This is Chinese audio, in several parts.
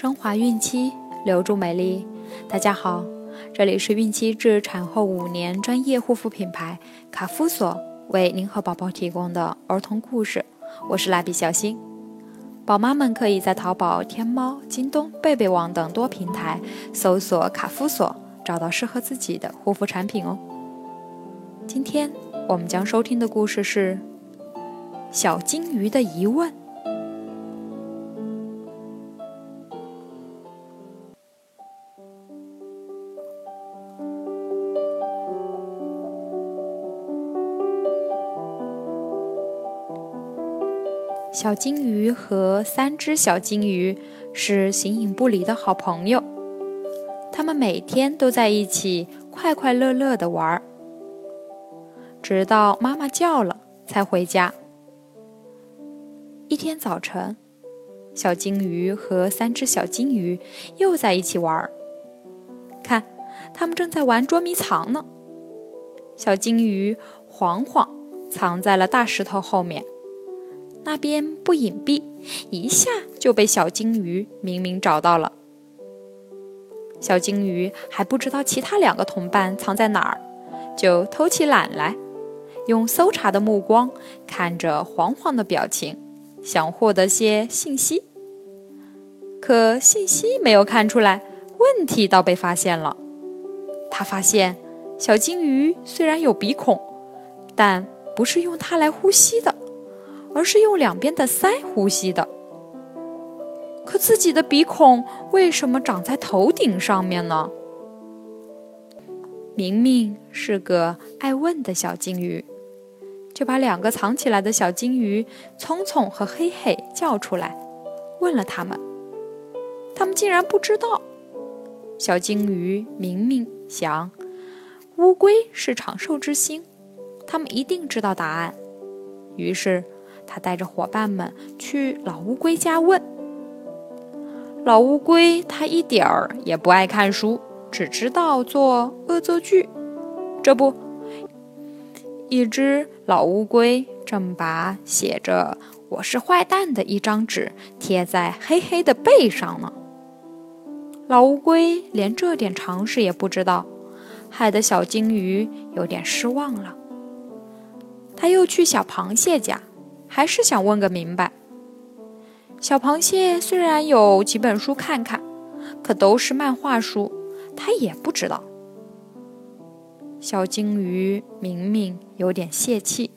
升华孕期，留住美丽。大家好，这里是孕期至产后五年专业护肤品牌卡夫索为您和宝宝提供的儿童故事。我是蜡笔小新。宝妈们可以在淘宝、天猫、京东、贝贝网等多平台搜索卡夫索，找到适合自己的护肤产品哦。今天我们将收听的故事是《小金鱼的疑问》。小金鱼和三只小金鱼是形影不离的好朋友，它们每天都在一起快快乐乐地玩儿，直到妈妈叫了才回家。一天早晨，小金鱼和三只小金鱼又在一起玩儿，看，他们正在玩捉迷藏呢。小金鱼晃晃藏在了大石头后面。那边不隐蔽，一下就被小金鱼明明找到了。小金鱼还不知道其他两个同伴藏在哪儿，就偷起懒来，用搜查的目光看着黄黄的表情，想获得些信息。可信息没有看出来，问题倒被发现了。他发现小金鱼虽然有鼻孔，但不是用它来呼吸的。而是用两边的腮呼吸的。可自己的鼻孔为什么长在头顶上面呢？明明是个爱问的小金鱼，就把两个藏起来的小金鱼聪聪和黑黑叫出来，问了他们。他们竟然不知道。小金鱼明明想，乌龟是长寿之星，他们一定知道答案。于是。他带着伙伴们去老乌龟家问。老乌龟他一点儿也不爱看书，只知道做恶作剧。这不，一只老乌龟正把写着“我是坏蛋”的一张纸贴在黑黑的背上呢。老乌龟连这点常识也不知道，害得小金鱼有点失望了。他又去小螃蟹家。还是想问个明白。小螃蟹虽然有几本书看看，可都是漫画书，他也不知道。小金鱼明明有点泄气，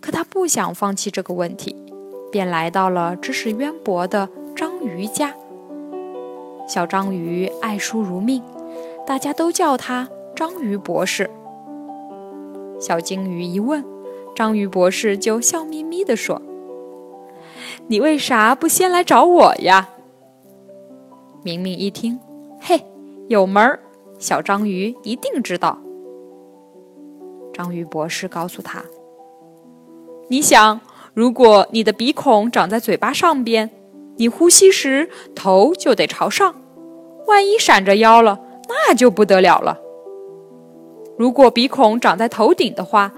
可他不想放弃这个问题，便来到了知识渊博的章鱼家。小章鱼爱书如命，大家都叫他章鱼博士。小金鱼一问。章鱼博士就笑眯眯地说：“你为啥不先来找我呀？”明明一听，嘿，有门儿，小章鱼一定知道。章鱼博士告诉他：“你想，如果你的鼻孔长在嘴巴上边，你呼吸时头就得朝上，万一闪着腰了，那就不得了了。如果鼻孔长在头顶的话，”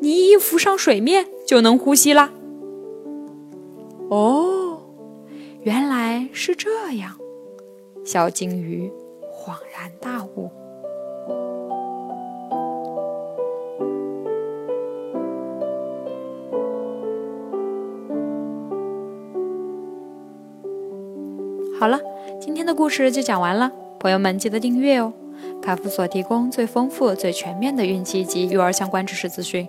你一浮上水面就能呼吸啦。哦，原来是这样，小金鱼恍然大悟。好了，今天的故事就讲完了，朋友们记得订阅哦。卡夫所提供最丰富、最全面的孕期及育儿相关知识资讯。